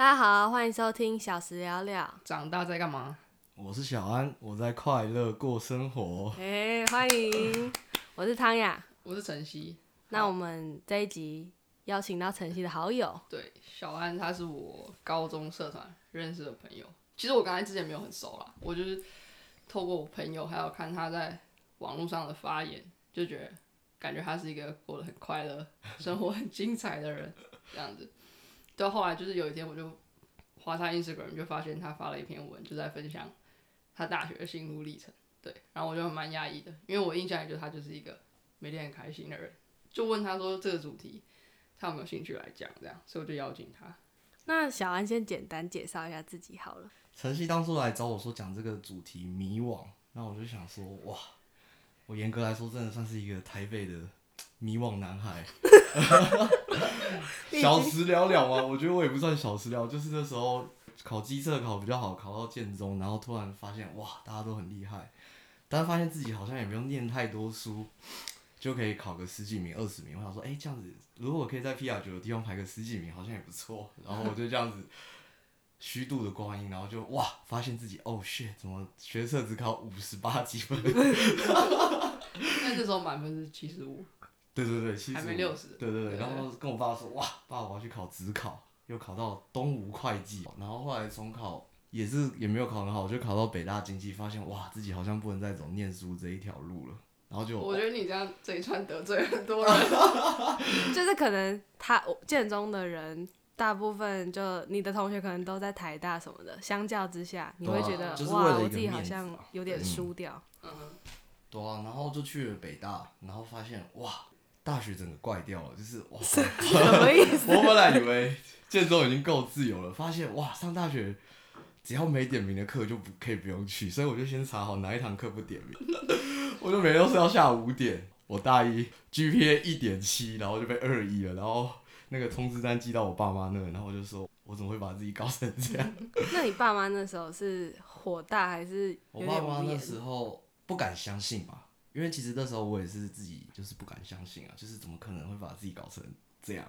大家好，欢迎收听小时聊聊。长大在干嘛？我是小安，我在快乐过生活。哎、欢迎，我是汤雅。我是晨曦。那我们这一集邀请到晨曦的好友，对，小安他是我高中社团认识的朋友。其实我刚才之前没有很熟啦，我就是透过我朋友，还有看他在网络上的发言，就觉得感觉他是一个过得很快乐、生活很精彩的人，这样子。到后来就是有一天，我就划他 Instagram，就发现他发了一篇文，就在分享他大学的心路历程。对，然后我就蛮压抑的，因为我印象里就他就是一个每天很开心的人。就问他说这个主题他有没有兴趣来讲，这样，所以我就邀请他。那小安先简单介绍一下自己好了。晨曦当初来找我说讲这个主题迷惘，那我就想说，哇，我严格来说真的算是一个台北的迷惘男孩。小时了了嘛，我觉得我也不算小时了，就是那时候考机测考比较好，考到建中，然后突然发现哇，大家都很厉害，但是发现自己好像也不用念太多书，就可以考个十几名、二十名。我想说，哎、这样子如果我可以在 PR 九的地方排个十几名，好像也不错。然后我就这样子虚度的光阴，然后就哇，发现自己哦 shit，怎么学测只考五十八几分？那这时候满分是七十五，对对对，其实还没60对对对，然后跟我爸说，哇，爸，我要去考职考，又考到东吴会计，然后后来重考也是也没有考很好，就考到北大经济，发现哇，自己好像不能再走念书这一条路了，然后就我觉得你这样这一串得罪很多人。就是可能他我建中的人，大部分就你的同学可能都在台大什么的，相较之下，你会觉得、哇，我自己好像啊有点嗯。输掉。嗯，对啊，然后就去了北大，然后发现哇，大学整个怪掉了，就是哇，什么意思？我本来以为建中已经够自由了，发现哇，上大学只要没点名的课就不可以不用去，所以我就先查好哪一堂课不点名，我就每天都是要下午五点。我大一 GPA 一点七，然后就被二一了，然后那个通知单寄到我爸妈那，然后我就说，我怎么会把自己搞成这样？那你爸妈那时候是火大还是我爸？妈那时候不敢相信吧，因为其实那时候我也是自己就是不敢相信啊，就是怎么可能会把自己搞成这样？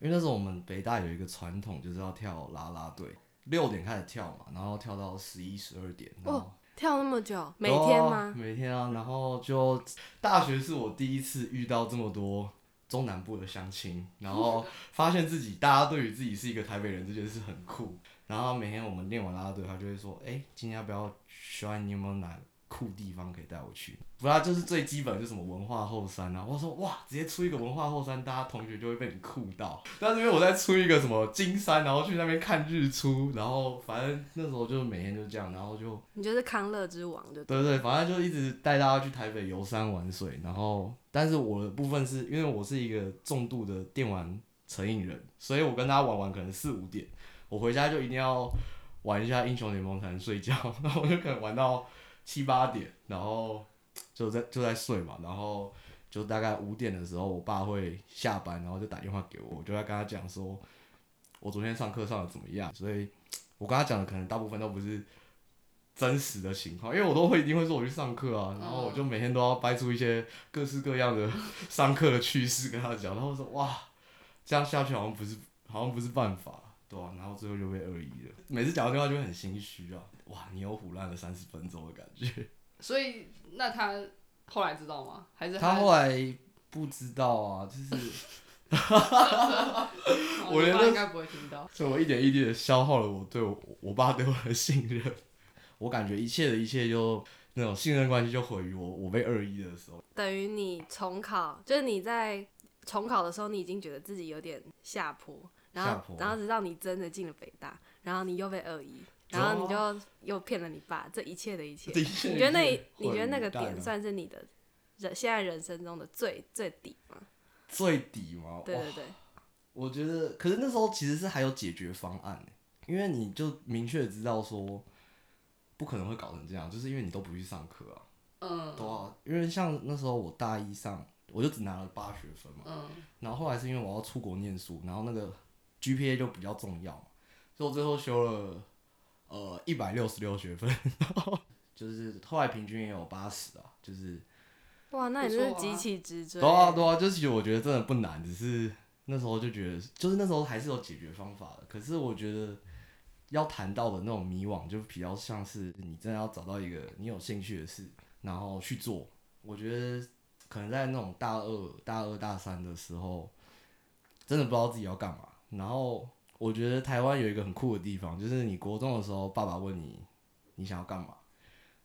因为那时候我们北大有一个传统，就是要跳啦啦队，六点开始跳嘛，然后跳到十一、十二点，然后、哦跳那么久，每天吗？每天啊，然后就大学是我第一次遇到这么多中南部的乡亲，然后发现自己大家对于自己是一个台北人这件事很酷。然后每天我们练完啦啦队，他就会说：“哎、今天要不要小安，你有没有哪酷地方可以带我去？”不然就是最基本就是什么文化后山啊。我说：“哇，直接出一个文化后山，大家同学就会被你酷到。”但是因为我在出一个什么金山，然后去那边看日出，然后反正那时候就每天就这样，然后就你就是康乐之王就对对，反正就一直带大家去台北游山玩水，然后，但是我的部分是因为我是一个重度的电玩成瘾人，所以我跟大家玩玩可能四五点，我回家就一定要玩一下英雄联盟才能睡觉，然后我就可能玩到七八点，然后就在就在睡嘛，然后就大概五点的时候，我爸会下班，然后就打电话给我，我就在跟他讲说，我昨天上课上的怎么样，所以我跟他讲的可能大部分都不是。真实的情况，因为我都会一定会说我去上课啊，然后我就每天都要掰出一些各式各样的 上课的趣事跟他讲，然后说哇，这样下去好像不是好像不是办法，对啊，然后最后就被二一了，每次讲到电话就会很心虚啊，哇，你又胡乱了三十分钟的感觉。所以那他后来知道吗？还是他后来不知道啊，就是哦 我连那你爸应该不会听到。所以我一点一滴的消耗了我对我我爸对我的信任，我感觉一切的一切就那种信任关系就毁于我我被二一的时候。等于你重考，就是你在重考的时候，你已经觉得自己有点下坡，然后然后直到你真的进了北大，然后你又被二一，然后你就又骗了你爸，这一切的一切，你觉得那你觉得那个点算是你的人现在人生中的最最底吗？最底吗？对对对，我觉得，可是那时候其实是还有解决方案的，因为你就明确知道说，不可能会搞成这样，就是因为你都不去上课啊，嗯。对啊，因为像那时候我大一上，我就只拿了八学分嘛，嗯，然后后来是因为我要出国念书，然后那个 GPA 就比较重要嘛，所以我最后修了呃一百六十六学分，就是后来平均也有八十啊，就是哇，那你是极其直追。对啊对啊，就是其实我觉得真的不难，只是那时候就觉得，就是那时候还是有解决方法的。可是我觉得要谈到的那种迷惘，就比较像是你真的要找到一个你有兴趣的事，然后去做。我觉得可能在那种大二、大二、大三的时候，真的不知道自己要干嘛。然后我觉得台湾有一个很酷的地方，就是你国中的时候，爸爸问你你想要干嘛，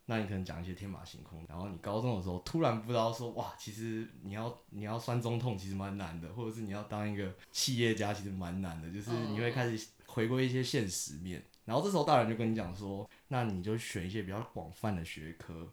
那你可能讲一些天马行空。然后你高中的时候突然不知道说，哇，其实你要你要酸中痛其实蛮难的，或者是你要当一个企业家其实蛮难的，就是你会开始回归一些现实面。然后这时候大人就跟你讲说，那你就选一些比较广泛的学科。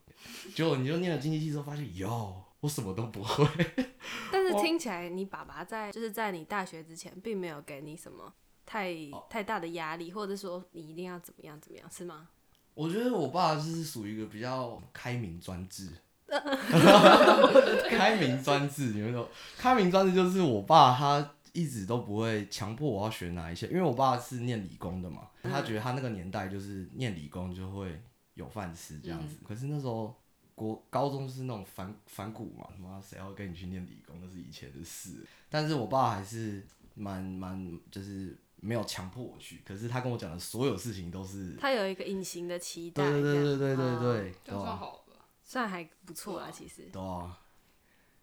结果你就念了经济系之后，发现哟，我什么都不会。但是听起来你爸爸在就是在你大学之前，并没有给你什么太太大的压力，或者说你一定要怎么样怎么样，是吗？我觉得我爸就是属于一个比较开明专制。开明专制，你们说开明专制就是我爸他一直都不会强迫我要学哪一些，因为我爸是念理工的嘛，他觉得他那个年代就是念理工就会有饭吃这样子。可是那时候国高中是那种反反骨嘛，妈谁要跟你去念理工，那是以前的事。但是我爸还是蛮蛮就是没有强迫我去，可是他跟我讲的所有事情都是他有一个隐形的期待，对对对对对对哦对，这样算好吧？算还不错啊，其实。对啊，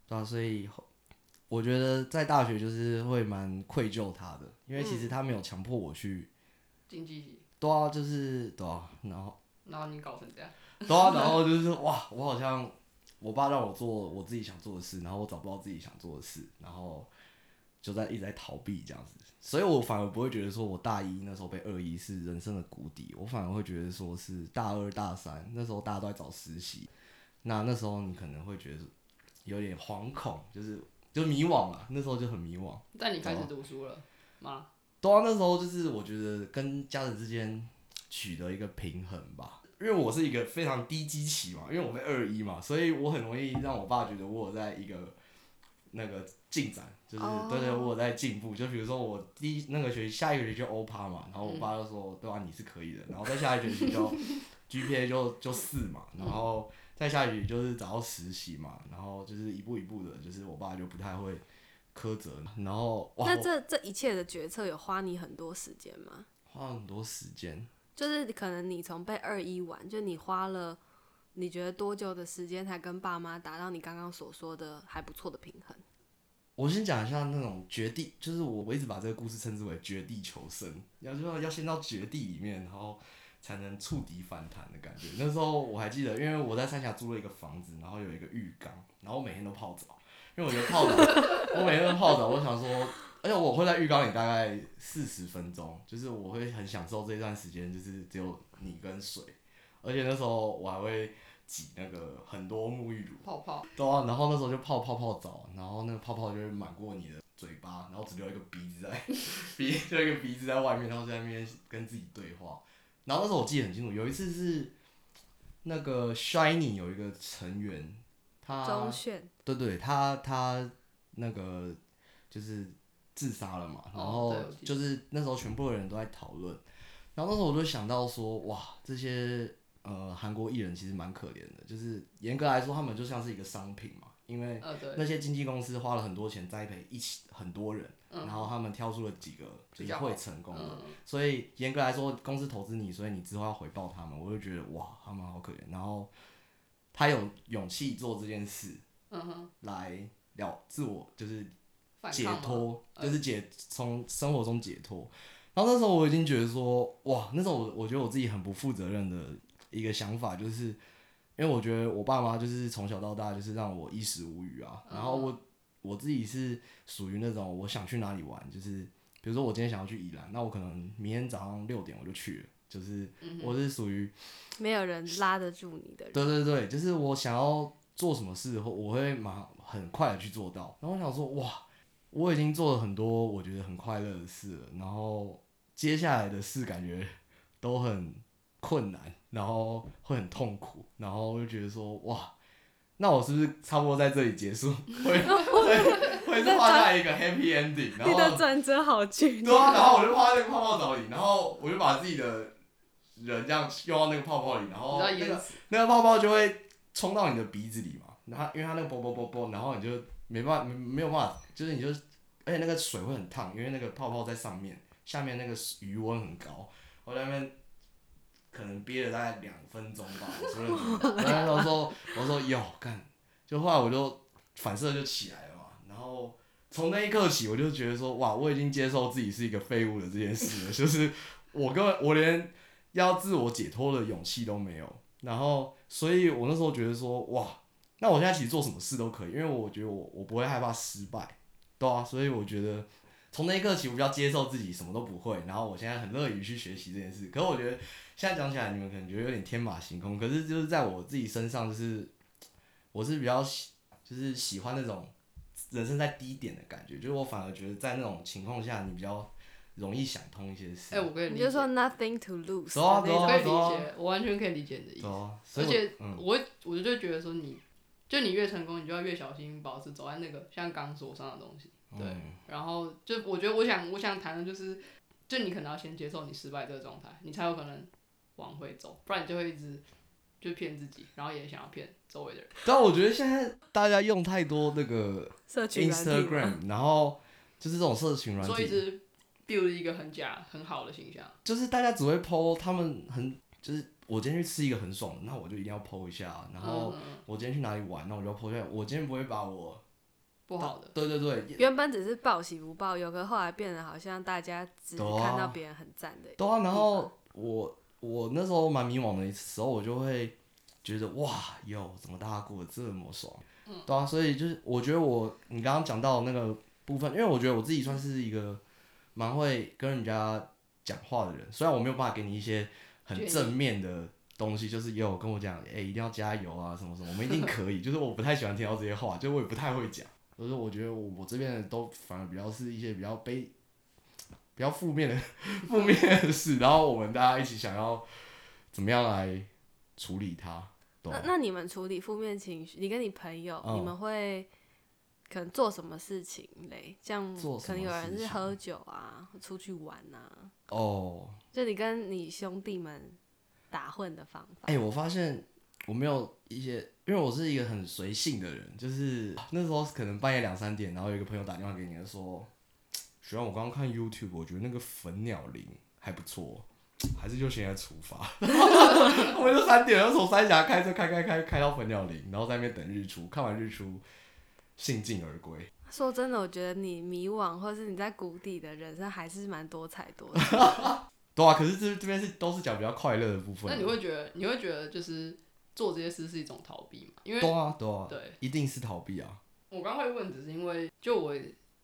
对啊，所以后我觉得在大学就是会蛮愧疚他的，因为其实他没有强迫我去，经济系，对啊，就是对啊，然后然后你搞成这样，对啊，然后就是哇，我好像我爸让我做我自己想做的事，然后我找不到自己想做的事，然后就在一直在逃避这样子，所以我反而不会觉得说我大一那时候被二一是人生的谷底，我反而会觉得说是大二大三那时候大家都在找实习，那那时候你可能会觉得有点惶恐，就是就迷惘啊，那时候就很迷惘。但你开始读书了吗？对啊，那时候就是我觉得跟家人之间取得一个平衡吧，因为我是一个非常低基期嘛，因为我被二一嘛，所以我很容易让我爸觉得我有在一个那个进展，就是、哦对对，我有在进步。就比如说我第一那个学期下一个学期就欧趴嘛，然后我爸就说，对啊，你是可以的，然后再下一学期就 GPA 就就四嘛，然后再下一学期就是找到实习嘛，然后就是一步一步的，就是我爸就不太会苛责，然后哇，那这这一切的决策有花你很多时间吗？花很多时间。就是可能你从被二一完，就你花了你觉得多久的时间才跟爸妈达到你刚刚所说的还不错的平衡？我先讲一下那种绝地，就是我我一直把这个故事称之为绝地求生，要就要要先到绝地里面，然后才能触底反弹的感觉。那时候我还记得，因为我在三峡租了一个房子，然后有一个浴缸，然后我每天都泡澡，因为我觉得泡澡，我每天都泡澡，我想说，而且我会在浴缸里大概四十分钟，就是我会很享受这段时间，就是只有你跟水，而且那时候我还会挤那个很多沐浴乳。泡泡，对啊，然后那时候就泡泡泡澡，然后那个泡泡就会满过你的嘴巴，然后只留一个鼻子在 鼻，就一个鼻子在外面，然后在那边跟自己对话。然后那时候我记得很清楚，有一次是那个 Shiny 有一个成员，他对对，他他那个就是自杀了嘛，然后就是那时候全部的人都在讨论，然后那时候我就想到说，哇，这些呃韩国艺人其实蛮可怜的，就是严格来说，他们就像是一个商品嘛，因为那些经纪公司花了很多钱栽培一起很多人，然后他们挑出了几个就是比较会成功的，嗯，所以严格来说，公司投资你，所以你之后要回报他们，我就觉得哇，他们好可怜。然后他有勇气做这件事，嗯哼，来了自我就是解脱，就是解从生活中解脱。然后那时候我已经觉得说，哇，那时候我我觉得我自己很不负责任的一个想法，就是因为我觉得我爸妈就是从小到大就是让我衣食无余啊。然后我我自己是属于那种我想去哪里玩，就是比如说我今天想要去宜兰，那我可能明天早上六点我就去了，就是我是属于没有人拉得住你的人。对对对，就是我想要做什么事后，我会马很快的去做到。然后我想说，哇，我已经做了很多我觉得很快乐的事了，然后接下来的事感觉都很困难，然后会很痛苦，然后我就觉得说，哇，那我是不是差不多在这里结束？会会会是画下一个 happy ending，然你的转折好剧烈对啊，然后我就泡在那个泡泡澡里，然后我就把自己的人这样用到那个泡泡里，然后那个，那个泡泡就会冲到你的鼻子里嘛，然后因为它那个啵啵啵啵，然后你就没办法没没有办法，就是你就而且那个水会很烫，因为那个泡泡在上面，下面那个余温很高，我在那边可能憋了大概两分钟吧，我说认，然后我说我说哟干，就后来我就反射就起来了嘛，然后从那一刻起，我就觉得说哇，我已经接受自己是一个废物的这件事了，就是我根本我连要自我解脱的勇气都没有，然后所以我那时候觉得说哇，那我现在其实做什么事都可以，因为我觉得我我不会害怕失败，对啊，所以我觉得。从那一刻起，我比较接受自己什么都不会，然后我现在很乐于去学习这件事。可是我觉得现在讲起来，你们可能觉得有点天马行空。可是就是在我自己身上，就是我是比较喜，就是喜欢那种人生在低点的感觉。就是我反而觉得在那种情况下，你比较容易想通一些事。哎、我跟你。你就说 nothing to lose 走啊的那种走啊我可以理解，我完全可以理解你的意思。而且嗯，我会我就觉得说你，就你越成功，你就要越小心保持走在那个像钢索上的东西。对，嗯然后就我觉得我想我想谈的就是，就你可能要先接受你失败这个状态，你才有可能往回走，不然你就会一直就骗自己，然后也想要骗周围的人。但我觉得现在大家用太多那个 Instagram，然后就是这种社群软体，所以一直 build 一个很假很好的形象。就是大家只会 PO 他们很就是我今天去吃一个很爽的，那我就一定要 PO 一下，然后嗯嗯嗯我今天去哪里玩，那我就要 PO 一下。我今天不会把我不好的，对对对，原本只是报喜不报忧，可后来变得好像大家只看到别人很赞的。对啊，然后我我那时候蛮迷惘的时候，我就会觉得哇哟，怎么大家过得这么爽？对啊，所以就是我觉得我你刚刚讲到那个部分，因为我觉得我自己算是一个蛮会跟人家讲话的人，虽然我没有办法给你一些很正面的东西，就是也有跟我讲，哎、一定要加油啊，什么什么，我们一定可以。就是我不太喜欢听到这些话，就我也不太会讲。就是我觉得我我这边的都反而比较是一些比较悲、比较负面的 负面的事，然后我们大家一起想要怎么样来处理它，那那你们处理负面情绪，你跟你朋友，嗯你们会可能做什么事情嘞？像做可能有人是喝酒啊，出去玩啊，哦，就你跟你兄弟们打混的方法。哎、我发现我没有一些，因为我是一个很随性的人，就是那时候可能半夜两三点，然后有一个朋友打电话给你说，学长，我刚刚看 YouTube，我觉得那个粉鸟林还不错，还是就现在出发。我们就三点，然后从三峡开车开开开开到粉鸟林，然后在那边等日出，看完日出，兴尽而归。说真的，我觉得你迷惘或是你在谷底的人生还是蛮多彩多姿。对啊，可是这这边是都是讲比较快乐的部分。那你会觉得你会觉得就是做这些事是一种逃避吗？因为对啊对啊，对一定是逃避啊。我刚会问，只是因为就我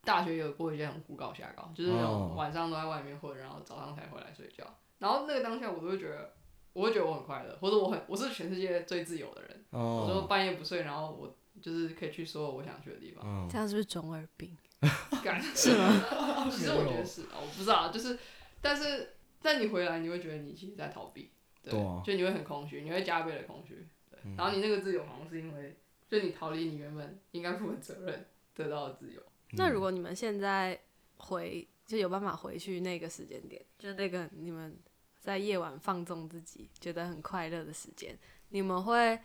大学有过一些很胡搞瞎搞，就是那种哦晚上都在外面混，然后早上才回来睡觉。然后那个当下，我都会觉得，我会觉得我很快乐，或者我很我是全世界最自由的人。我说哦，半夜不睡，然后我就是可以去所有我想去的地方。嗯这，样是不是中二病？干是吗？其实我觉得是啊，我不知道，就是但是但你回来，你会觉得你其实在逃避，对，就你会很空虚，你会加倍的空虚，对。嗯然后你那个自由好像是因为，就你逃离你原本应该负的责任得到的自由。那如果你们现在回，就有办法回去那个时间点，就那个你们在夜晚放纵自己，觉得很快乐的时间，你们会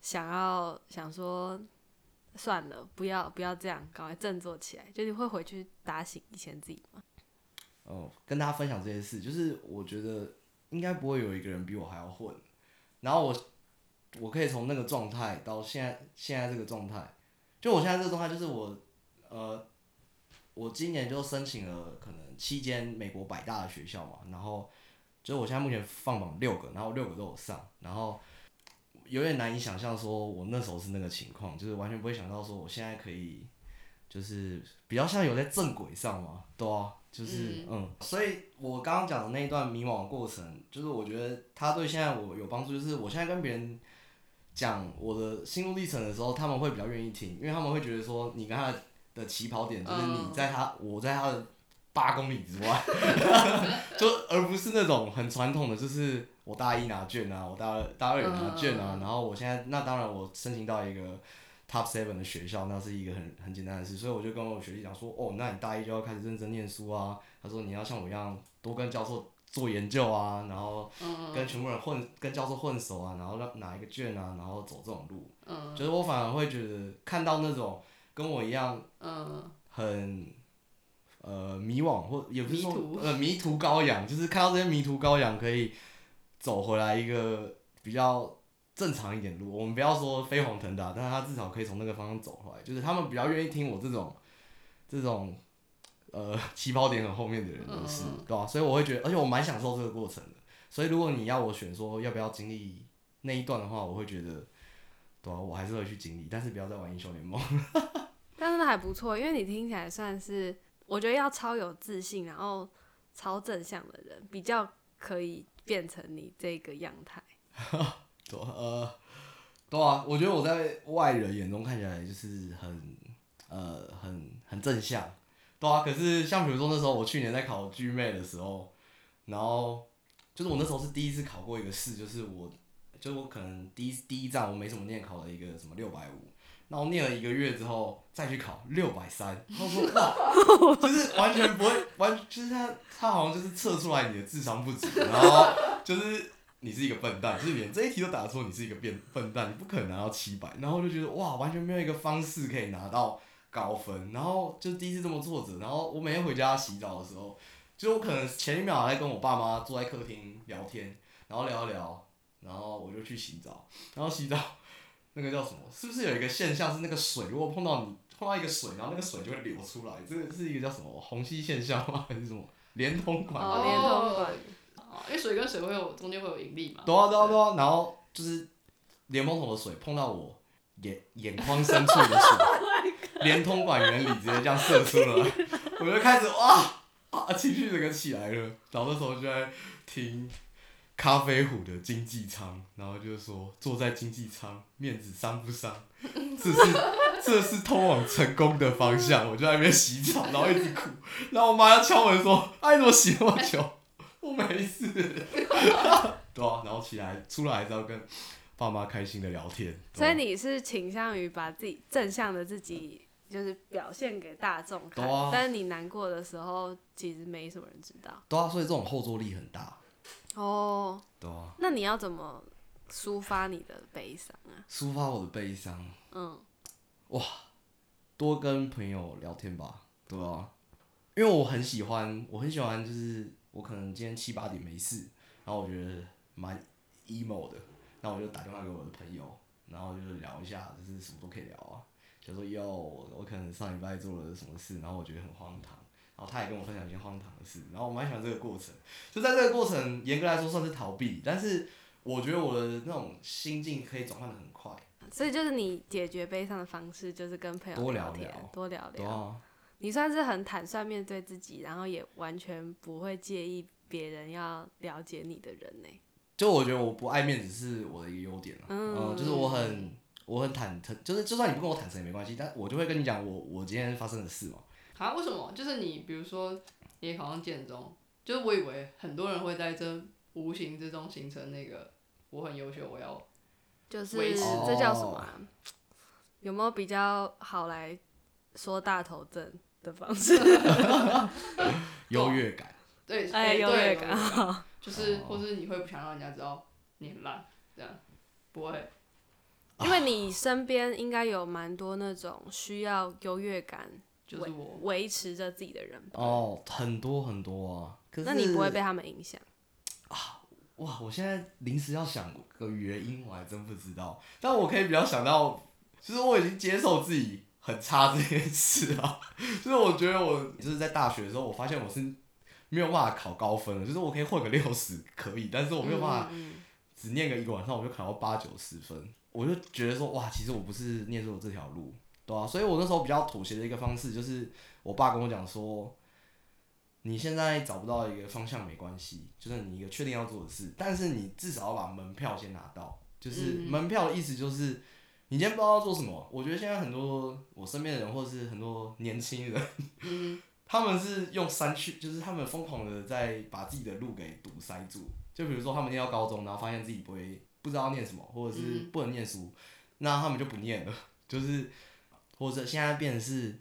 想要想说，算了，不要不要这样，赶快振作起来，就你会回去打醒以前自己吗？哦，跟大家分享这件事，就是我觉得应该不会有一个人比我还要混，然后我我可以从那个状态到现在现在这个状态，就我现在这个状态就是我呃，我今年就申请了可能七间美国百大的学校嘛，然后就是我现在目前放榜六个，然后六个都有上，然后有点难以想象说我那时候是那个情况，就是完全不会想到说我现在可以就是比较像有在正轨上嘛，对啊，就是嗯。所以我刚刚讲的那一段迷惘的过程，就是我觉得他对现在我有帮助，就是我现在跟别人讲我的心路历程的时候，他们会比较愿意听，因为他们会觉得说你跟他的起跑点就是你嗯在他，我在他的八公里之外，就而不是那种很传统的，就是我大一拿卷啊，我大二大二也拿卷啊，嗯。然后我现在那当然我申请到一个 top seven 的学校，那是一个很很简单的事，所以我就跟我学弟讲说，哦，那你大一就要开始认真念书啊，他说你要像我一样多跟教授做研究啊，然后嗯跟全部人混，跟教授混熟啊，然后让拿一个卷啊，然后走这种路，嗯。就是我反而会觉得看到那种跟我一样嗯。很呃迷惘，或也不是说迷呃迷途羔羊，就是看到这些迷途羔羊可以走回来一个比较正常一点路。我们不要说飞黄腾达，但是他至少可以从那个方向走回来，就是他们比较愿意听我这种这种呃起跑点很后面的人的事，嗯对吧、所以我会觉得，而且我蛮享受这个过程的。所以如果你要我选说要不要经历那一段的话，我会觉得，对啊，我还是会去经历，但是不要再玩英雄联盟。但是还不错，因为你听起来算是，我觉得要超有自信，然后超正向的人，比较可以变成你这个样态。对呃，对啊，我觉得我在外人眼中看起来就是很呃很很正向，对啊。可是像比如说那时候我去年在考 G 妹的时候，然后就是我那时候是第一次考过一个试，就是我就我可能第一第一站我没什么念，考了一个什么六百五。然后念了一个月之后再去考六百三，然后说哇，就是完全不会完，就是他他好像就是测出来你的智商不足，然后就是你是一个笨蛋，就是连这一题都答错，你是一个变笨蛋，你不可能拿到七百。然后就觉得哇，完全没有一个方式可以拿到高分。然后就第一次这么挫折，然后我每天回家洗澡的时候，就我可能前一秒还在跟我爸妈坐在客厅聊天，然后聊一聊，然后我就去洗澡，然后洗澡那个叫什么？是不是有一个现象是那个水如果碰到你碰到一个水，然后那个水就会流出来？这个是一个叫什么虹吸现象吗？还是什么连通管？哦连通管哦因为水跟水会有中间会有引力嘛。对啊对啊对啊，然后就是连蓬头的水碰到我眼眼眶深处的水，连通管原理直接这样射出来，我就开始哇啊情绪整个起来了，然后那时候就在听咖啡虎的经济舱，然后就是说坐在经济舱面子伤不伤？这是这是通往成功的方向，我就在那边洗澡，然后一直哭，然后我妈要敲门说：“哎，你怎么洗那么久？”我没事。对啊，然后起来出来还是要跟爸妈开心的聊天。所以你是倾向于把自己正向的自己，就是表现给大众看，但是你难过的时候，其实没什么人知道。对啊，所以这种后坐力很大。哦，对啊，那你要怎么抒发你的悲伤啊？抒发我的悲伤，嗯，哇多跟朋友聊天吧，对啊，因为我很喜欢，我很喜欢，就是我可能今天七八点没事，然后我觉得蛮 emo 的，那我就打电话给我的朋友，然后就是聊一下，就是什么都可以聊啊，就说哟，我我可能上礼拜做了什么事，然后我觉得很荒唐。然后他也跟我分享一件荒唐的事，然后我蛮喜欢这个过程。就在这个过程，严格来说算是逃避，但是我觉得我的那种心境可以转换的很快。所以就是你解决悲伤的方式，就是跟朋友多聊天，聊多聊聊。啊，你算是很坦率面对自己，然后也完全不会介意别人要了解你的人呢。就我觉得我不爱面子是我的一个优点了，嗯嗯，就是我很我很坦诚，就是就算你不跟我坦诚也没关系，但我就会跟你讲我我今天发生的事嘛。啊？为什么？就是你比如说你也考上建中，就是我以为很多人会在这无形之中形成那个我很优秀，我要就是维持这叫什么啊、有没有比较好来说大头症的方式？优越感，对哎，优越感。就是哦或是你会不想让人家知道你很烂，这样不会。因为你身边应该有蛮多那种需要优越感就是我维持着自己的人吧？哦，很多很多啊。可是那你不会被他们影响啊？哇，我现在临时要想个原因，我还真不知道。但我可以比较想到，就是我已经接受自己很差这件事啊。就是我觉得我就是在大学的时候，我发现我是没有办法考高分了，就是我可以混个六十可以，但是我没有办法只念个一个晚上我就考到八九十分，我就觉得说哇，其实我不是念出了这条路，对啊，所以我那时候比较妥协的一个方式就是，我爸跟我讲说，你现在找不到一个方向没关系，就是你一个确定要做的事，但是你至少要把门票先拿到，就是嗯门票的意思就是。你今天不知道要做什么，我觉得现在很多我身边的人，或者是很多年轻人，嗯，他们是用删去，就是他们疯狂的在把自己的路给堵塞住。就比如说他们念到高中，然后发现自己不会不知道念什么，或者是嗯不能念书，那他们就不念了。就是或者现在变成是，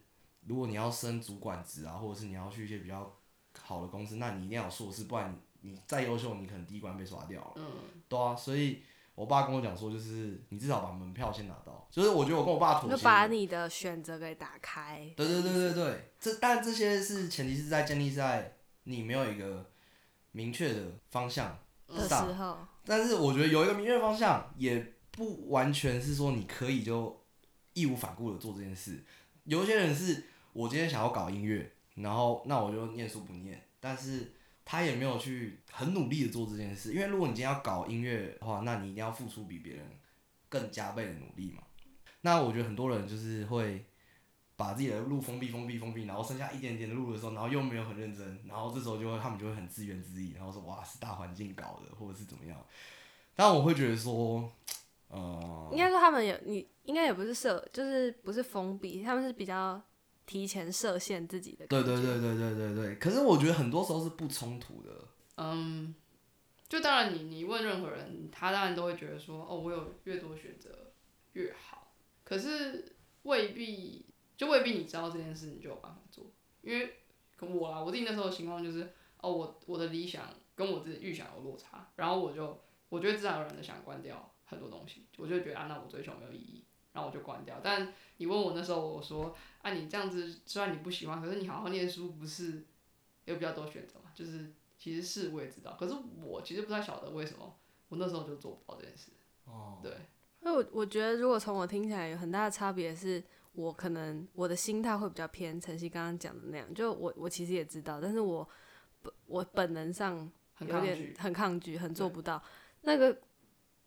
如果你要升主管职啊，或者是你要去一些比较好的公司，那你一定要有硕士，不然你再优秀，你可能第一关被刷掉了。嗯，对啊，所以我爸跟我讲说，就是你至少把门票先拿到，就是我觉得我跟我爸妥协，就把你的选择给打开。对对对对对，这但这些是前提是在建立在你没有一个明确的方向的时，候，但是我觉得有一个明确方向，也不完全是说你可以就义无反顾的做这件事。有些人是我今天想要搞音乐，然后那我就念书不念，但是他也没有去很努力的做这件事。因为如果你今天要搞音乐的话，那你一定要付出比别人更加倍的努力嘛。那我觉得很多人就是会把自己的路封闭、封闭、封闭，然后剩下一点点的路的时候，然后又没有很认真，然后这时候就会他们就会很自怨自艾，然后说哇是大环境搞的，或者是怎么样。但我会觉得说，呃，应该说他们也你，应该也不是设，就是不是封闭，他们是比较提前设限自己的。对对对对对对对。可是我觉得很多时候是不冲突的。嗯，就当然你你问任何人，他当然都会觉得说，哦，我有越多选择越好。可是未必，就未必你知道这件事，你就有办法做。因为我啊，我自己那时候的情况就是，哦，我我的理想跟我自己预想有落差，然后我就我觉得自然而然的想关掉很多东西，我就觉得啊，那我追求没有意义，然后我就关掉。但你问我那时候，我说啊，你这样子虽然你不喜欢，可是你好好念书不是有比较多选择嘛？就是其实是我也知道，可是我其实不太晓得为什么我那时候就做不到这件事。哦，对，因为我我觉得，如果从我听起来有很大的差别是，我可能我的心态会比较偏晨曦刚刚讲的那样，就我我其实也知道，但是我本我本能上有点很抗拒。很抗拒，很做不到。那个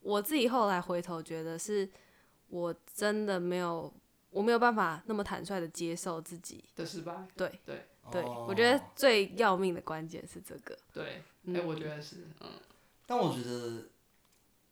我自己后来回头觉得是，我真的没有，我没有办法那么坦率的接受自己。的失败，对对对，哦我觉得最要命的关键是这个。对，哎、嗯我觉得是，嗯，但我觉得，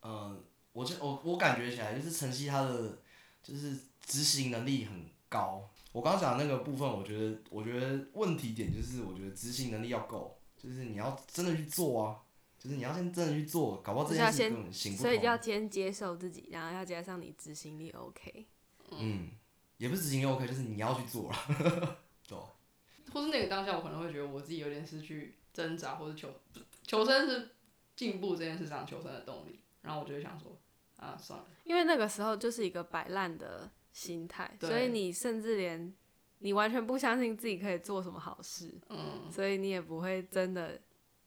嗯，我觉我我感觉起来就是晨曦他的就是执行能力很高。我刚刚讲的那个部分，我觉得我觉得问题点就是我觉得执行能力要够，就是你要真的去做啊，就是你要先真的去做，搞不好这件事就是要先根本行不所以要。先接受自己，然后要加上你执行力 OK。嗯，也不是执行力 OK，就是你要去做了，对。或是那个当下，我可能会觉得我自己有点失去挣扎或者求求生是进步这件事上求生的动力，然后我就会想说，啊，算了，因为那个时候就是一个摆烂的心态，所以你甚至连你完全不相信自己可以做什么好事，嗯，所以你也不会真的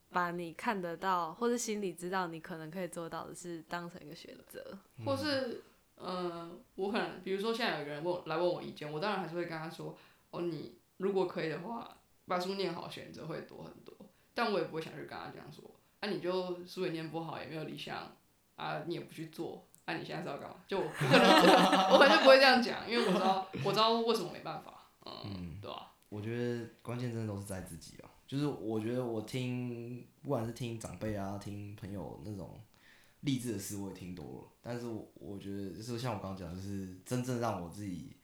把你看得到或者心里知道你可能可以做到的事当成一个选择。或是，嗯，我可能比如说现在有一个人问我来问我意见，我当然还是会跟他说，哦，你如果可以的话，把书念好，选择会多很多。但我也不会想去跟他这样说，啊，你就书也念不好，也没有理想，啊，你也不去做，啊，你现在是要干嘛？就我可能 我可能就不会这样讲，因为我知道我知道为什么没办法，嗯，对吧、我觉得关键真的都是在自己啊。就是我觉得我听，不管是听长辈啊，听朋友那种励志的事，我也听多了。但是我我觉得，就是像我刚刚讲，就是真正让我自己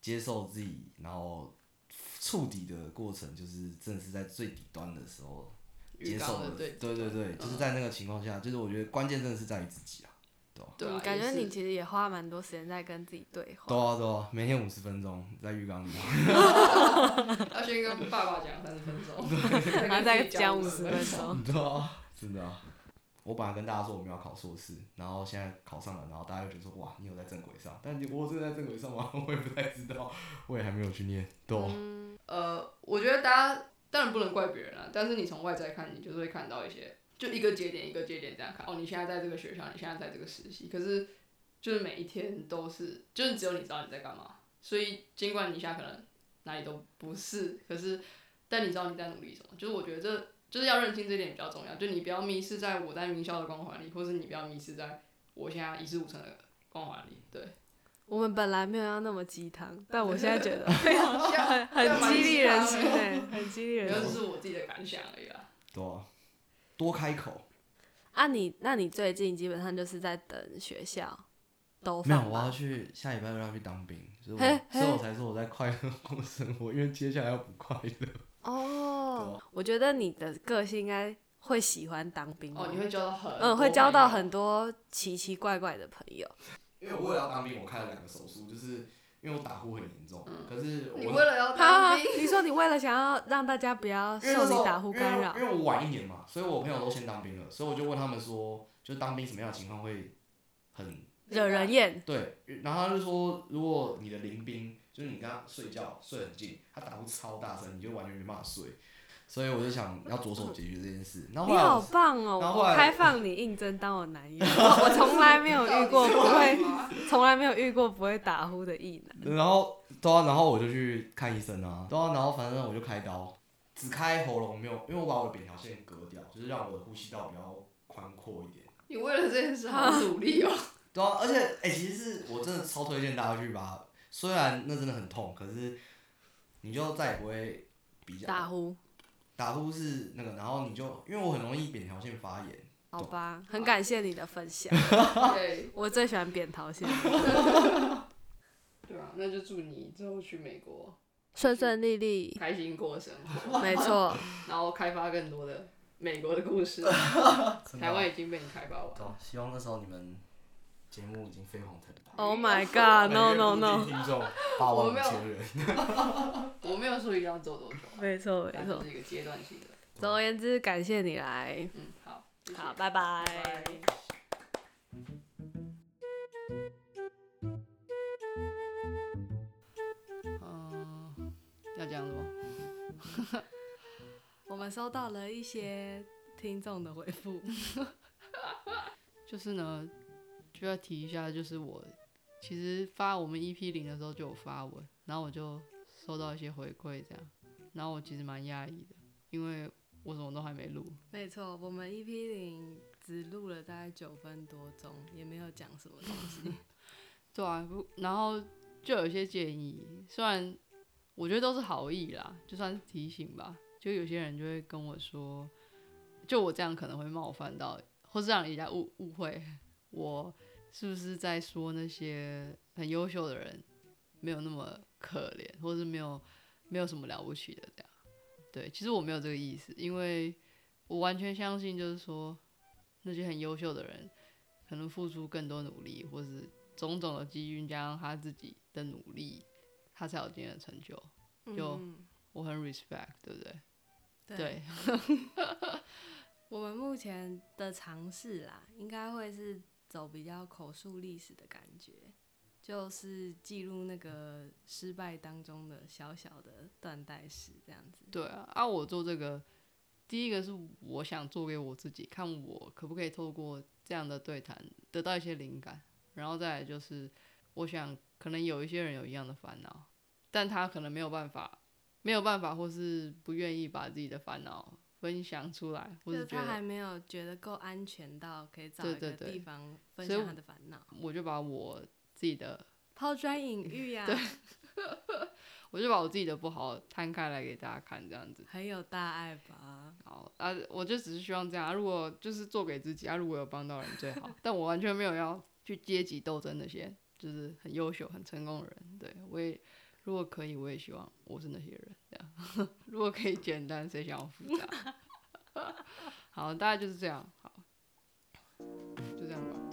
接受自己，然后触底的过程，就是正是在最底端的时候接受的对对对对，就是在那个情况下，就是我觉得关键真的是在于自己啊。对感觉你其实也花蛮多时间在跟自己对话。对啊对啊，每天五十分钟在浴缸里。要先跟爸爸讲三十分钟，然后再讲五五十分钟。对啊，真的啊。我本来跟大家说我们要考硕士，然后现在考上了，然后大家就觉得说哇，你有在正轨上，但你我真的在正轨上吗？我也不太知道，我也还没有去念。对啊、嗯，呃，我觉得大家当然不能怪别人啊，但是你从外在看，你就是会看到一些，就一个节点一个节点这样看。哦，你现在在这个学校，你现在在这个实习，可是就是每一天都是，就是只有你知道你在干嘛。所以尽管你现在可能哪里都不是，可是但你知道你在努力什么。就是我觉得这就是要认清这一点比较重要，就你不要迷失在我在名校的光环里，或是你不要迷失在我现在一事无成的光环里。对，我们本来没有要那么鸡汤，但我现在觉得 很很激励人心诶，很激励人心。是我自己的感想而已啦。对啊，多开口。啊你，那你最近基本上就是在等学校都没有，我要去下礼拜六要去当兵，所以嘿我所以我才说我在快乐过生活，因为接下来要不快乐。哦，我觉得你的个性应该会喜欢当兵哦，你会交到很嗯，会交到很多奇奇怪怪的朋友。因为我为了要当兵，我开了两个手术，就是因为我打呼很严重，可是你我为了要哈当兵，你说你为了想要让大家不要受你打呼干扰因为，我晚一年嘛，所以我朋友都先当兵了，所以我就问他们说，就当兵什么样的情况会很惹人厌。对，然后他就说，如果你的邻兵就是你跟他睡觉睡很近，他打呼超大声，你就完全没办法睡。所以我就想要着手解决这件事。然后后你好棒哦！我开放你应征当我男友，我我从来没有遇过不会，从来没有遇过不会打呼的异男。然后对啊，然后我就去看医生啊，对啊，然后反正我就开刀，只开喉咙没有，因为我把我的扁桃腺割掉，就是让我的呼吸道比较宽阔一点。你为了这件事好努力哦。对啊，而且哎、其实是我真的超推荐大家去吧，虽然那真的很痛，可是你就再也不会比较打呼，打呼是那个，然后你就因为我很容易扁桃腺发炎，好吧，很感谢你的分享，对。我最喜欢扁桃腺，对啊，那就祝你之后去美国顺顺利利，开心过生活，没错，然后开发更多的美国的故事。台湾已经被你开发完对啊，希望那时候你们节目已经飞黄腾达。Oh my god，no no no，听众八万五我没有千人。我没有说一定要做多久啊，没错没错但是。一个阶段性的。总而言之，感谢你来，嗯，好，好，拜拜。拜嗯，要讲什么？我们收到了一些听众的回复，就是呢，就要提一下，就是我其实发我们 EP 零的时候就有发文，然后我就收到一些回馈，这样，然后我其实蛮压抑的，因为我什么都还没录，没错，我们 EP 零只录了大概九分多钟，也没有讲什么东西。对啊，不然后就有一些建议，虽然我觉得都是好意啦，就算是提醒吧。就有些人就会跟我说，就我这样可能会冒犯到，或是让人家误误会我是不是在说那些很优秀的人没有那么可怜，或是没有没有什么了不起的这样。对，其实我没有这个意思，因为我完全相信，就是说那些很优秀的人，可能付出更多努力，或是种种的机遇加上他自己的努力，他才有今天的成就。就嗯我很 respect，对不对？对，对，我们目前的尝试啦，应该会是走比较口述历史的感觉，就是记录那个失败当中的小小的断代史这样子。对啊，啊，我做这个，第一个是我想做给我自己，看我可不可以透过这样的对谈得到一些灵感，然后再来就是，我想可能有一些人有一样的烦恼，但他可能没有办法，没有办法，或是不愿意把自己的烦恼分享出来，或就是是觉得，他还没有觉得够安全到可以找一个地方分享他的烦恼，我就把我自己的，抛砖引玉呀、对我就把我自己的不好摊开来给大家看，这样子。很有大爱吧？好啊，我就只是希望这样。啊如果就是做给自己啊，如果有帮到人最好。但我完全没有要去阶级斗争那些，就是很优秀、很成功的人。对我也，如果可以我也希望我是那些人这样。如果可以简单谁想要复杂？好大概就是这样好。就这样吧。